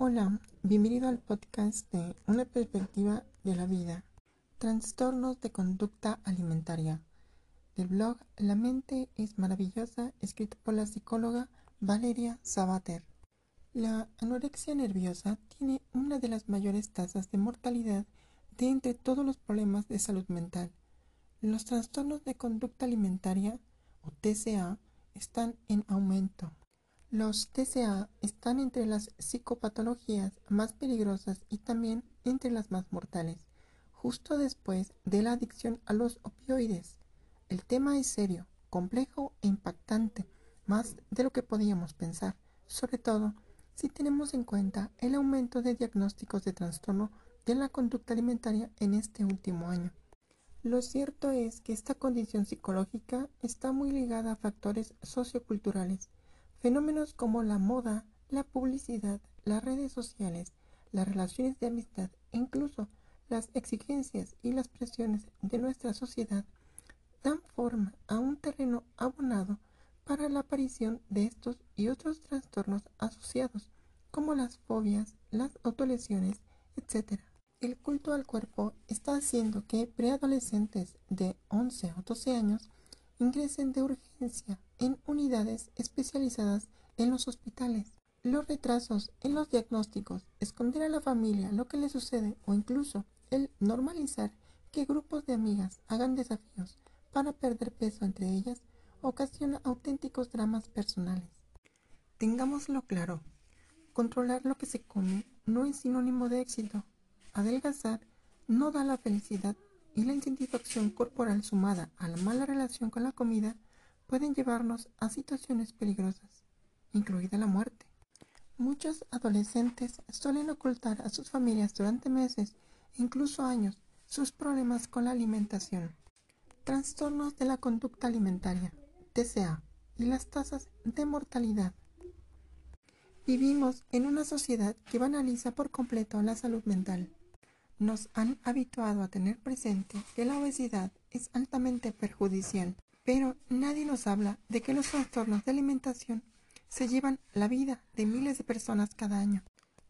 Hola, bienvenido al podcast de Una perspectiva de la vida. Trastornos de conducta alimentaria. Del blog La mente es maravillosa, escrito por la psicóloga Valeria Sabater. La anorexia nerviosa tiene una de las mayores tasas de mortalidad de entre todos los problemas de salud mental. Los trastornos de conducta alimentaria, o TCA, están en aumento. Los TCA están entre las psicopatologías más peligrosas y también entre las más mortales, justo después de la adicción a los opioides. El tema es serio, complejo e impactante, más de lo que podíamos pensar, sobre todo si tenemos en cuenta el aumento de diagnósticos de trastorno de la conducta alimentaria en este último año. Lo cierto es que esta condición psicológica está muy ligada a factores socioculturales, Fenómenos como la moda, la publicidad, las redes sociales, las relaciones de amistad e incluso las exigencias y las presiones de nuestra sociedad dan forma a un terreno abonado para la aparición de estos y otros trastornos asociados, como las fobias, las autolesiones, etc. El culto al cuerpo está haciendo que preadolescentes de 11 o 12 años ingresen de urgencia en unidades especializadas en los hospitales. Los retrasos en los diagnósticos, esconder a la familia lo que le sucede o incluso el normalizar que grupos de amigas hagan desafíos para perder peso entre ellas ocasiona auténticos dramas personales. Tengámoslo claro, controlar lo que se come no es sinónimo de éxito. Adelgazar no da la felicidad y la insatisfacción corporal sumada a la mala relación con la comida pueden llevarnos a situaciones peligrosas, incluida la muerte. Muchos adolescentes suelen ocultar a sus familias durante meses incluso años sus problemas con la alimentación. Trastornos de la conducta alimentaria, TCA, y las tasas de mortalidad. Vivimos en una sociedad que banaliza por completo la salud mental nos han habituado a tener presente que la obesidad es altamente perjudicial, pero nadie nos habla de que los trastornos de alimentación se llevan la vida de miles de personas cada año,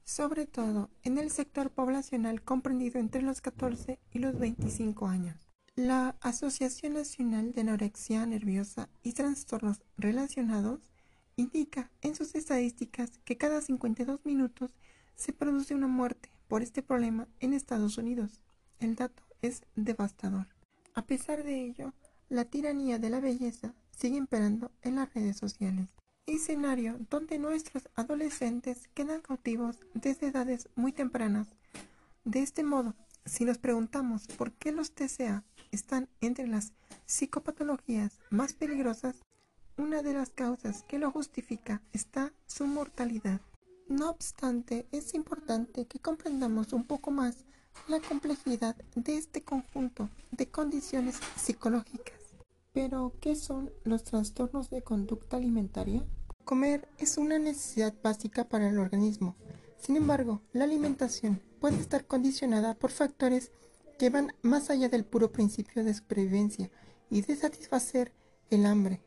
sobre todo en el sector poblacional comprendido entre los 14 y los 25 años. La Asociación Nacional de Anorexia Nerviosa y Trastornos Relacionados indica en sus estadísticas que cada 52 minutos se produce una muerte por este problema en Estados Unidos. El dato es devastador. A pesar de ello, la tiranía de la belleza sigue imperando en las redes sociales, escenario donde nuestros adolescentes quedan cautivos desde edades muy tempranas. De este modo, si nos preguntamos por qué los TCA están entre las psicopatologías más peligrosas, una de las causas que lo justifica está su mortalidad. No obstante, es importante que comprendamos un poco más la complejidad de este conjunto de condiciones psicológicas. Pero, ¿qué son los trastornos de conducta alimentaria? Comer es una necesidad básica para el organismo. Sin embargo, la alimentación puede estar condicionada por factores que van más allá del puro principio de supervivencia y de satisfacer el hambre.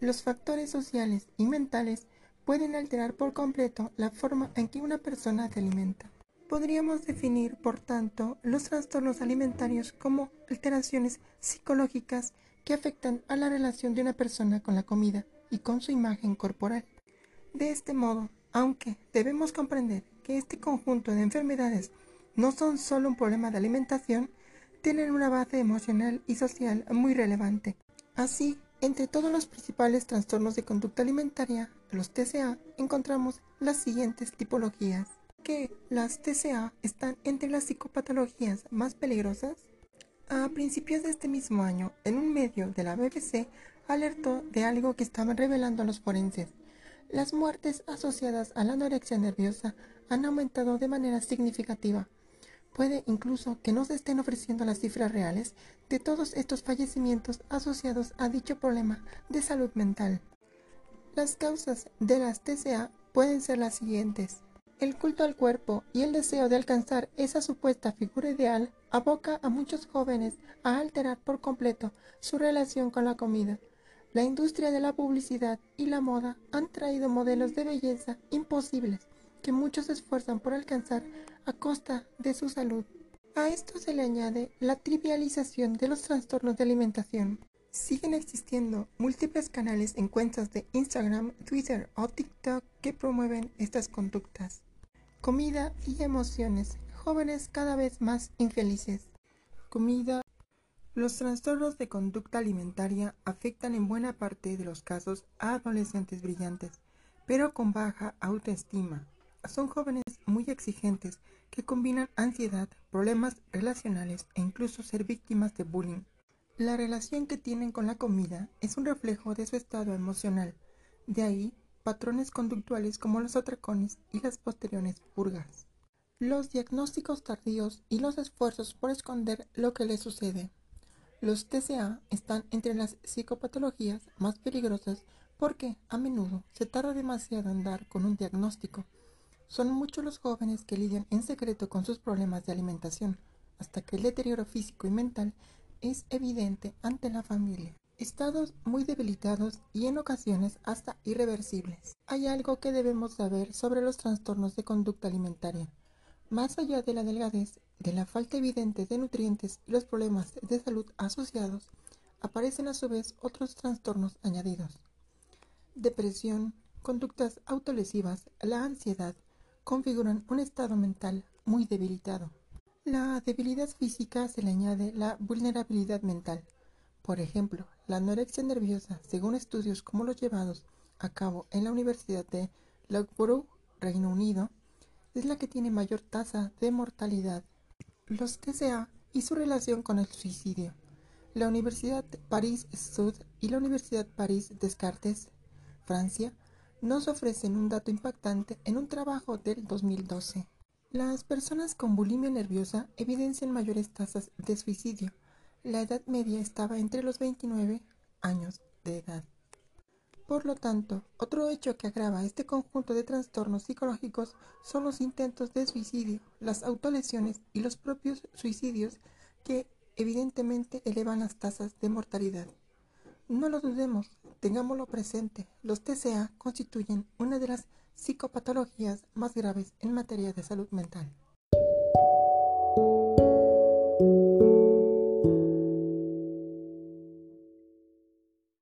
Los factores sociales y mentales pueden alterar por completo la forma en que una persona se alimenta. Podríamos definir, por tanto, los trastornos alimentarios como alteraciones psicológicas que afectan a la relación de una persona con la comida y con su imagen corporal. De este modo, aunque debemos comprender que este conjunto de enfermedades no son solo un problema de alimentación, tienen una base emocional y social muy relevante. Así, entre todos los principales trastornos de conducta alimentaria, los TCA, encontramos las siguientes tipologías. ¿Que las TCA están entre las psicopatologías más peligrosas? A principios de este mismo año, en un medio de la BBC, alertó de algo que estaban revelando los forenses. Las muertes asociadas a la anorexia nerviosa han aumentado de manera significativa. Puede incluso que no se estén ofreciendo las cifras reales de todos estos fallecimientos asociados a dicho problema de salud mental. Las causas de las TCA pueden ser las siguientes. El culto al cuerpo y el deseo de alcanzar esa supuesta figura ideal aboca a muchos jóvenes a alterar por completo su relación con la comida. La industria de la publicidad y la moda han traído modelos de belleza imposibles que muchos se esfuerzan por alcanzar a costa de su salud. A esto se le añade la trivialización de los trastornos de alimentación. Siguen existiendo múltiples canales en cuentas de Instagram, Twitter o TikTok que promueven estas conductas. Comida y emociones. Jóvenes cada vez más infelices. Comida. Los trastornos de conducta alimentaria afectan en buena parte de los casos a adolescentes brillantes, pero con baja autoestima. Son jóvenes muy exigentes que combinan ansiedad, problemas relacionales e incluso ser víctimas de bullying. La relación que tienen con la comida es un reflejo de su estado emocional. De ahí patrones conductuales como los atracones y las posteriores purgas. Los diagnósticos tardíos y los esfuerzos por esconder lo que les sucede. Los TCA están entre las psicopatologías más peligrosas porque a menudo se tarda demasiado en dar con un diagnóstico. Son muchos los jóvenes que lidian en secreto con sus problemas de alimentación, hasta que el deterioro físico y mental es evidente ante la familia. Estados muy debilitados y en ocasiones hasta irreversibles. Hay algo que debemos saber sobre los trastornos de conducta alimentaria. Más allá de la delgadez, de la falta evidente de nutrientes y los problemas de salud asociados, aparecen a su vez otros trastornos añadidos. Depresión, conductas autolesivas, la ansiedad, configuran un estado mental muy debilitado. La debilidad física se le añade la vulnerabilidad mental. Por ejemplo, la anorexia nerviosa, según estudios como los llevados a cabo en la Universidad de Loughborough, Reino Unido, es la que tiene mayor tasa de mortalidad. Los TCA y su relación con el suicidio. La Universidad París-Sud y la Universidad París-Descartes, Francia, nos ofrecen un dato impactante en un trabajo del 2012. Las personas con bulimia nerviosa evidencian mayores tasas de suicidio. La edad media estaba entre los 29 años de edad. Por lo tanto, otro hecho que agrava este conjunto de trastornos psicológicos son los intentos de suicidio, las autolesiones y los propios suicidios que evidentemente elevan las tasas de mortalidad. No lo dudemos, tengámoslo presente, los TCA constituyen una de las psicopatologías más graves en materia de salud mental.